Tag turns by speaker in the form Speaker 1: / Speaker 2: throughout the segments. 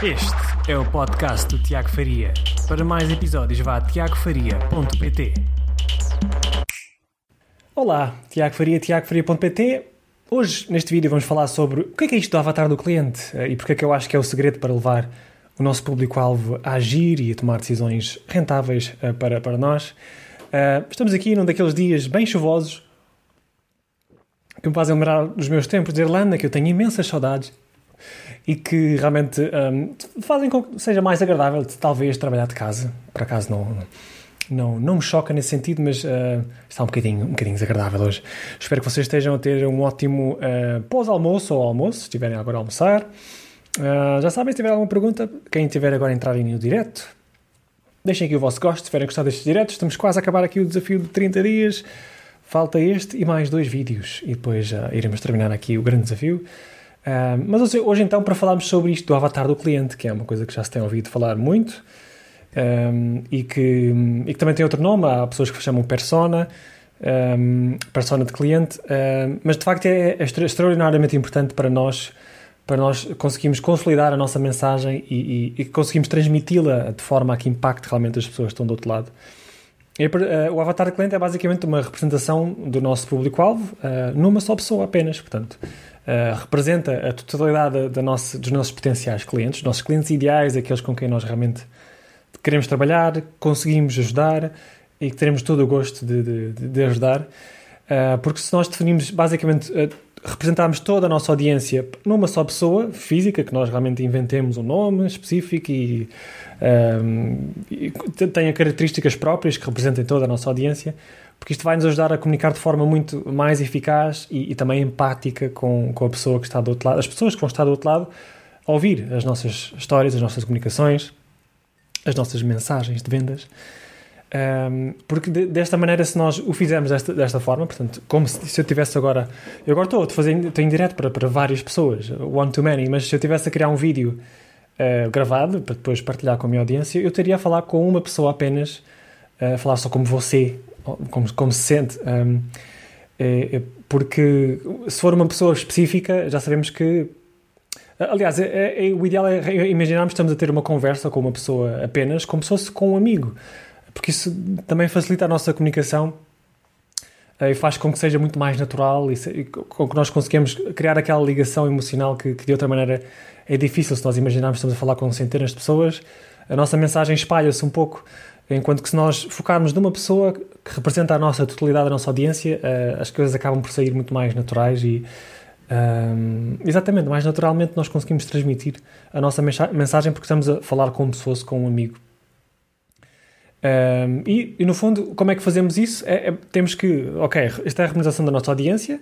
Speaker 1: Este é o podcast do Tiago Faria. Para mais episódios, vá a tiagofaria.pt. Olá, Tiago Faria, tiagofaria.pt. Hoje, neste vídeo, vamos falar sobre o que é, que é isto do avatar do cliente eh, e porque é que eu acho que é o segredo para levar o nosso público-alvo a agir e a tomar decisões rentáveis uh, para, para nós. Uh, estamos aqui num daqueles dias bem chuvosos que me fazem lembrar dos meus tempos de Irlanda, que eu tenho imensas saudades e que realmente um, fazem com que seja mais agradável de, talvez trabalhar de casa. Por acaso não, não, não me choca nesse sentido, mas uh, está um bocadinho, um bocadinho desagradável hoje. Espero que vocês estejam a ter um ótimo uh, pós-almoço ou almoço, se estiverem agora a almoçar. Uh, já sabem, se tiver alguma pergunta, quem tiver agora a entrar no direto, deixem aqui o vosso gosto, se tiverem gostado destes diretos. Estamos quase a acabar aqui o desafio de 30 dias. Falta este e mais dois vídeos e depois uh, iremos terminar aqui o grande desafio. Uh, mas hoje, hoje, então para falarmos sobre isto do avatar do cliente, que é uma coisa que já se tem ouvido falar muito um, e, que, e, que, também tem outro nome, há pessoas que chamam persona, um, persona de cliente, mas de facto é, é, extraordinariamente importante para nós para nós conseguirmos consolidar a nossa mensagem e, e, e conseguimos transmiti-la de forma a que impacte realmente as pessoas que estão do outro lado. E, uh, o avatar cliente é basicamente uma representação do nosso público-alvo uh, numa só pessoa apenas, portanto uh, representa a totalidade da nossa, dos nossos potenciais clientes, nossos clientes ideais, aqueles com quem nós realmente queremos trabalhar, conseguimos ajudar e que teremos todo o gosto de, de, de ajudar. Uh, porque se nós definimos basicamente uh, representarmos toda a nossa audiência numa só pessoa física, que nós realmente inventemos um nome específico e, um, tenha características próprias que representem toda a nossa audiência, porque isto vai nos ajudar a comunicar de forma muito mais eficaz e, e, também empática com, com a pessoa que está do outro lado, as pessoas que vão estar do outro lado, a ouvir as nossas histórias, as nossas comunicações, as nossas mensagens de vendas. Um, porque de, desta maneira, se nós o fizermos desta, desta forma, portanto, como se, se eu tivesse agora. Eu agora estou a fazer estou em direto para, para várias pessoas, one to many, mas se eu tivesse a criar um vídeo uh, gravado para depois partilhar com a minha audiência, eu teria a falar com uma pessoa apenas, uh, a falar só como você, como, como se sente. Um, é, é porque se for uma pessoa específica, já sabemos que. Aliás, é, é, o ideal é imaginarmos que estamos a ter uma conversa com uma pessoa apenas, como se fosse com um amigo, porque isso também facilita a nossa comunicação e faz com que seja muito mais natural e, e com que nós conseguimos criar aquela ligação emocional que, que, de outra maneira é difícil se nós imaginarmos estamos a falar com centenas de pessoas. A nossa mensagem espalha-se um pouco Enquanto que se nós focarmos numa pessoa que representa a nossa totalidade, a nossa audiência, uh, as coisas acabam por sair muito mais naturais e um, ehm, exatamente, mais naturalmente nós conseguimos transmitir a nossa mensagem porque estamos a falar como se com um amigo. Um, e, e, no fundo, como é que fazemos isso? É, é, temos que, ok, esta é a representação da nossa audiência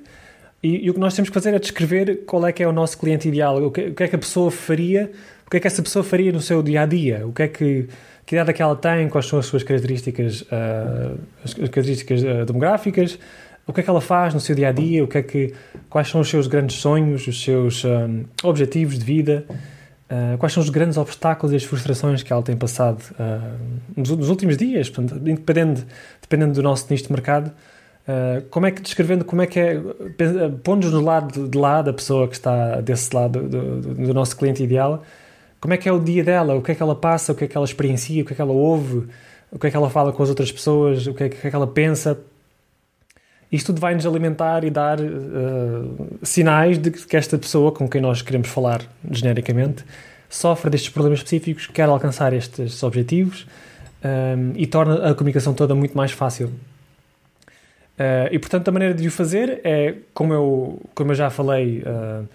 Speaker 1: e, e, o que nós temos que fazer é descrever qual é que é o nosso cliente ideal, o que, o que é que a pessoa faria, o que é que essa pessoa faria no seu dia a dia, o que é que que idade é que ela tem, quais são as suas características, uh, as características uh, demográficas, o que é que ela faz no seu dia a dia, o que é que, quais são os seus grandes sonhos, os seus um, objetivos de vida, uh, quais são os grandes obstáculos e as frustrações que ela tem passado nos, nos, últimos dias, dependendo, dependendo do nosso nicho de mercado. como é que descrevendo como é que é pondo-nos no lado de lá da pessoa que está desse lado do, do, do nosso cliente ideal como é que é o dia dela, o que é que ela passa, o que é que ela experiencia, o que é que ela ouve, o que é que ela fala com as outras pessoas, o que é que, é que ela pensa. Isto tudo vai nos alimentar e dar uh, sinais de que esta pessoa com quem nós queremos falar genericamente sofre destes problemas específicos, quer alcançar estes objetivos um, eh, e torna a comunicação toda muito mais fácil. Uh, e portanto, a maneira de o fazer é, como eu, como eu já falei. Uh,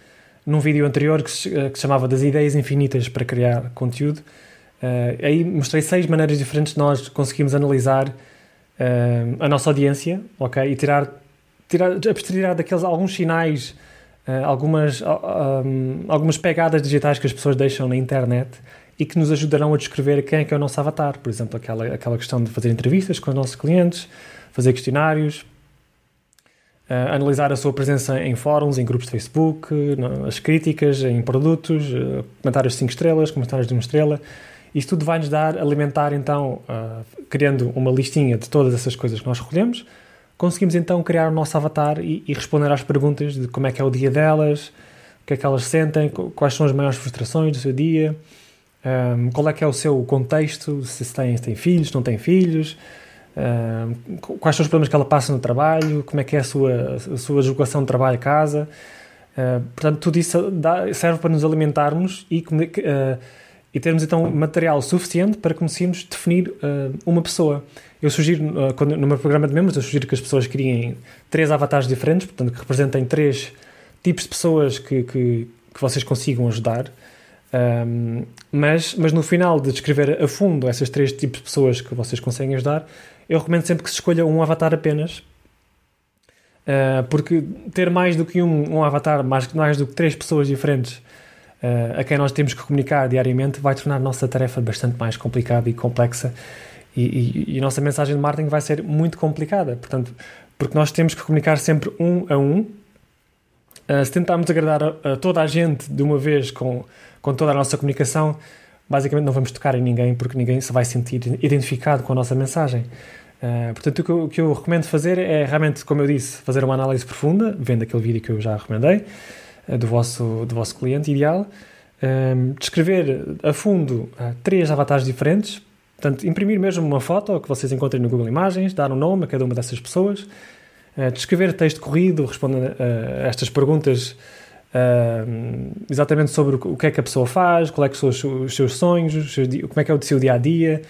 Speaker 1: num vídeo anterior que se, que se chamava das ideias infinitas para criar conteúdo. Aí mostrei seis maneiras diferentes de nós conseguimos analisar a nossa audiência, ok? E tirar, tirar daqueles alguns sinais, uh, algumas, um, algumas pegadas digitais que as pessoas deixam na internet e que nos ajudarão a descrever quem é que é o nosso avatar. Por exemplo, aquela, aquela questão de fazer entrevistas com os nossos clientes, fazer questionários, uh, analisar a sua presença em fóruns, em grupos de Facebook, as críticas em produtos, uh, comentários de 5 estrelas, comentários de 1 estrela. Isto tudo vai nos dar, alimentar então, uh, criando uma listinha de todas essas coisas que nós recolhemos, conseguimos então criar o nosso avatar e, e, responder às perguntas de como é que é o dia delas, o que é que elas sentem, quais são as maiores frustrações do seu dia, Um, qual é que é o seu contexto, se tem, se filhos, se não tem filhos, um, quais são os problemas que ela passa no trabalho, como é que é a sua, a sua deslocação de trabalho a casa. Uh, portanto, tudo isso dá, serve para nos alimentarmos e, uh, e termos então material suficiente para conseguirmos definir uh, uma pessoa. Eu sugiro, quando, no meu programa de membros, eu sugiro que as pessoas criem três avatares diferentes, portanto, que representem três tipos de pessoas que, que, que vocês consigam ajudar. Um, mas, mas no final de descrever a fundo essas três tipos de pessoas que vocês conseguem ajudar, eu recomendo sempre que se escolha um avatar apenas, uh, porque ter mais do que um, um avatar, mais, mais do que três pessoas diferentes uh, a quem nós temos que comunicar diariamente, vai tornar a nossa tarefa bastante mais complicada e complexa. E, e, e a nossa mensagem de marketing vai ser muito complicada, portanto, porque nós temos que comunicar sempre um a um. Uh, se tentarmos agradar a, a toda a gente de uma vez com com toda a nossa comunicação, basicamente não vamos tocar em ninguém porque ninguém se vai sentir identificado com a nossa mensagem. Uh, portanto, o que, eu, o que, eu, recomendo fazer é realmente, como eu disse, fazer uma análise profunda, vendo aquele vídeo que eu já recomendei, do, vosso, do vosso cliente ideal, uh, descrever a fundo três avatares diferentes, portanto, imprimir mesmo uma foto que vocês encontrem no Google Imagens, dar um nome a cada uma dessas pessoas, descrever texto corrido, respondendo a estas perguntas Uh, exatamente sobre o que é que a pessoa faz, qual é são os, seus sonhos, os seus, como é que é o seu dia a dia,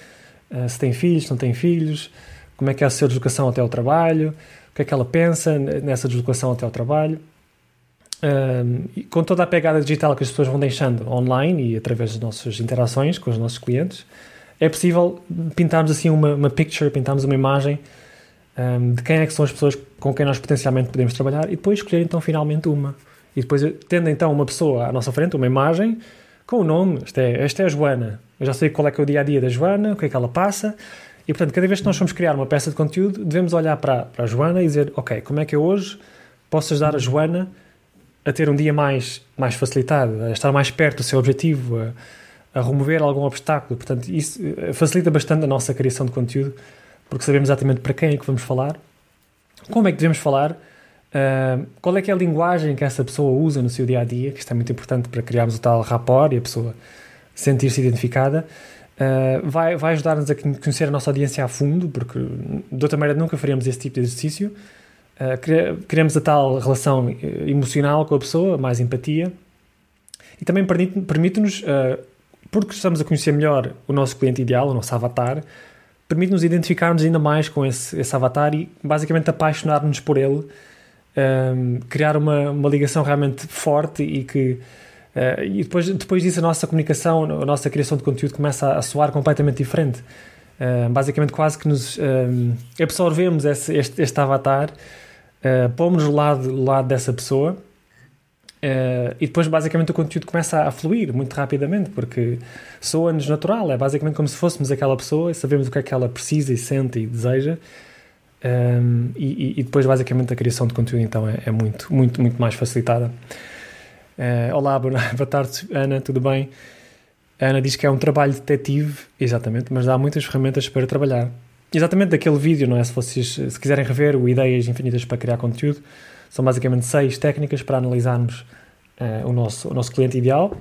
Speaker 1: uh, se tem filhos, se não tem filhos, como é que é a sua deslocação até o trabalho, o que é que ela pensa nessa deslocação até o trabalho. Com toda a pegada digital que as pessoas vão deixando online e através das nossas interações com os nossos clientes, é possível pintarmos assim uma, uma picture, pintarmos uma imagem um, de quem é que são as pessoas com quem nós potencialmente podemos trabalhar e depois escolher então finalmente uma. E depois tendo então uma pessoa à nossa frente, uma imagem, com o nome, esta é, esta é a Joana. Eu já sei qual é que é o dia a dia da Joana, o que é que ela passa. E portanto, cada vez que nós formos criar uma peça de conteúdo, devemos olhar para, para a Joana e dizer: Ok, como é que eu hoje posso ajudar a Joana a ter um dia mais, mais facilitado, a estar mais perto do seu objetivo, a, a remover algum obstáculo. Portanto, isso eh, facilita bastante a nossa criação de conteúdo, porque sabemos exatamente para quem é que vamos falar, como é que devemos falar Uh, qual é que é a linguagem que essa pessoa usa no seu dia a dia, que isto é muito importante para criarmos o tal rapport e a pessoa sentir-se identificada. Uh, vai, vai ajudar-nos a conhecer a nossa audiência a fundo, porque de outra maneira nunca faríamos esse tipo de exercício. Criamos a tal relação eh, emocional com a pessoa, mais empatia. E também permite-nos, uh, porque estamos a conhecer melhor o nosso cliente ideal, o nosso avatar, permite-nos identificarmos ainda mais com esse, esse avatar e basicamente apaixonar-nos por ele um, criar uma, uma ligação realmente forte e que uh, e depois, depois disso a nossa comunicação, a nossa criação de conteúdo começa a, a soar completamente diferente. Uh, basicamente quase que nos um, absorvemos esse, este, este avatar, uh, pomos do lado, do lado dessa pessoa Uh, e depois, basicamente, o conteúdo começa a fluir muito rapidamente, porque soa-nos natural. É basicamente como se fôssemos aquela pessoa e sabemos o que é que ela precisa e sente e deseja. Um, e, e, depois, basicamente, a criação de conteúdo então é, é muito, muito, muito mais facilitada. Uh, olá, boa, boa tarde, Ana, tudo bem? A Ana diz que é um trabalho detetive, exatamente, mas dá muitas ferramentas para trabalhar. Exatamente daquele vídeo, não é? Se vocês se quiserem rever o Ideias Infinitas para Criar Conteúdo, são basicamente seis técnicas para analisarmos uh, o, nosso, o nosso cliente ideal.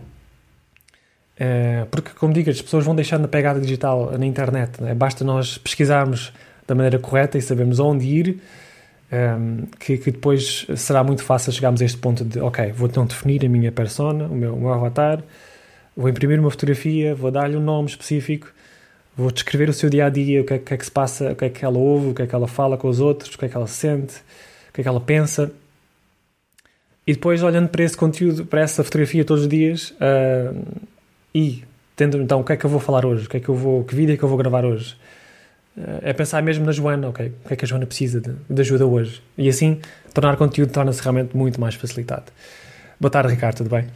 Speaker 1: Uh, porque, como digo, as pessoas vão deixando a pegada digital na internet. É? Basta nós pesquisarmos da maneira correta e sabemos onde ir, um, ehm, que, que, depois será muito fácil chegarmos a este ponto de, ok, vou então definir a minha persona, o meu, o meu avatar, vou imprimir uma fotografia, vou dar-lhe um nome específico, vou descrever o seu dia a dia, o que, é, que é que se passa, o que é que ela ouve, o que é que ela fala com os outros, o que é que ela sente, o que é que ela pensa. E depois, olhando para esse conteúdo, para essa fotografia todos os dias, uh, e tendo então o que é que eu vou falar hoje, o que é que eu vou, que vídeo é que eu vou gravar hoje, é pensar mesmo na Joana, ok, o que é que a Joana precisa de, de ajuda hoje? E assim, tornar conteúdo torna-se realmente muito mais facilitado. Boa tarde, Ricardo, tudo bem?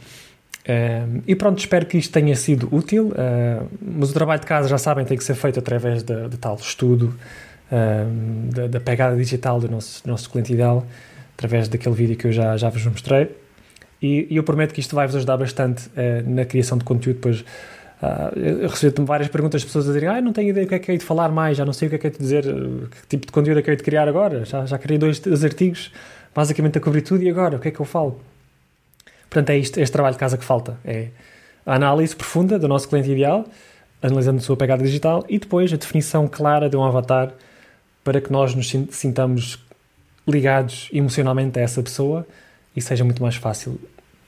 Speaker 1: Uh, e pronto, espero que isto tenha sido útil, uh, mas o trabalho de casa, já sabem, tem que ser feito através de, de tal estudo, uh, da, da, pegada digital do nosso, do nosso cliente ideal, através daquele vídeo que eu já, já vos mostrei. E, e eu prometo que isto vai vos ajudar bastante na criação de conteúdo, pois Uh, várias perguntas de pessoas a dizerem ah, não tenho ideia do que é que é de falar mais, já não sei o que é que é de dizer, que tipo de conteúdo é que é de criar agora, já, já criei dois, dois artigos basicamente a cobrir tudo e agora, o que é que eu falo? Portanto, é isto, este trabalho de casa que falta, é a análise profunda do nosso cliente ideal, analisando a sua pegada digital, e depois a definição clara de um avatar para que nós nos sintamos ligados emocionalmente a essa pessoa e seja muito mais fácil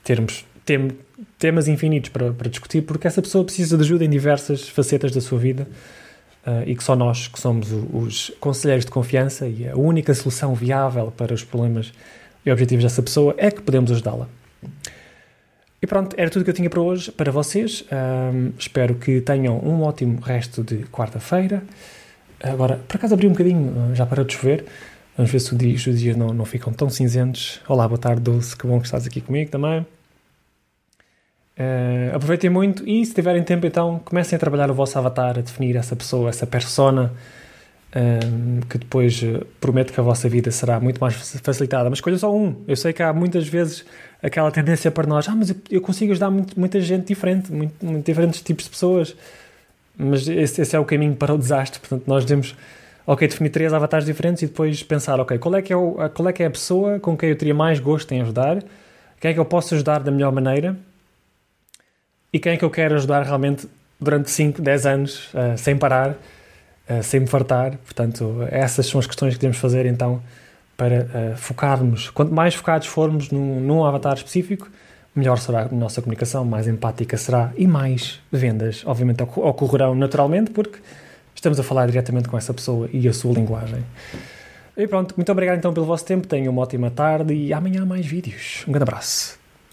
Speaker 1: termos tem, temas infinitos para, para, discutir, porque essa pessoa precisa de ajuda em diversas facetas da sua vida uh, e que só nós, que somos o, os conselheiros de confiança e a única solução viável para os problemas e objetivos dessa pessoa, é que podemos ajudá-la. E pronto, era tudo que eu tinha para hoje, para vocês. Um, espero que tenham um ótimo resto de quarta-feira. Agora, por acaso abri um bocadinho, já para de chover. Vamos ver se os dias, os dias não, não ficam tão cinzentos. Olá, boa tarde, Dulce, que bom que estás aqui comigo também. Uh, aproveitem muito e, se tiverem tempo, então, comecem a trabalhar o vosso avatar, a definir essa pessoa, essa persona, um, que depois uh, prometo que a vossa vida será muito mais facilitada. Mas escolha só um. Eu sei que há muitas vezes aquela tendência para nós, ah, mas eu consigo ajudar muito, muita gente diferente, muito, muito, diferentes tipos de pessoas. Mas esse, esse, é o caminho para o desastre. Portanto, nós devemos, ok, definir três avatares diferentes e depois pensar, ok, qual é que é, o, qual é, que é a pessoa com quem eu teria mais gosto em ajudar? Quem é que eu posso ajudar da melhor maneira? E quem é que eu quero ajudar realmente durante 5, 10 anos, uh, sem parar, uh, sem me fartar? Portanto, essas são as questões que devemos fazer então para uh, focarmos. Quanto mais focados formos num, num avatar específico, melhor será a nossa comunicação, mais empática será e mais vendas, obviamente, ocorrerão naturalmente, porque estamos a falar diretamente com essa pessoa e a sua linguagem. E pronto, muito obrigado então pelo vosso tempo, tenham uma ótima tarde e amanhã mais vídeos. Um grande abraço.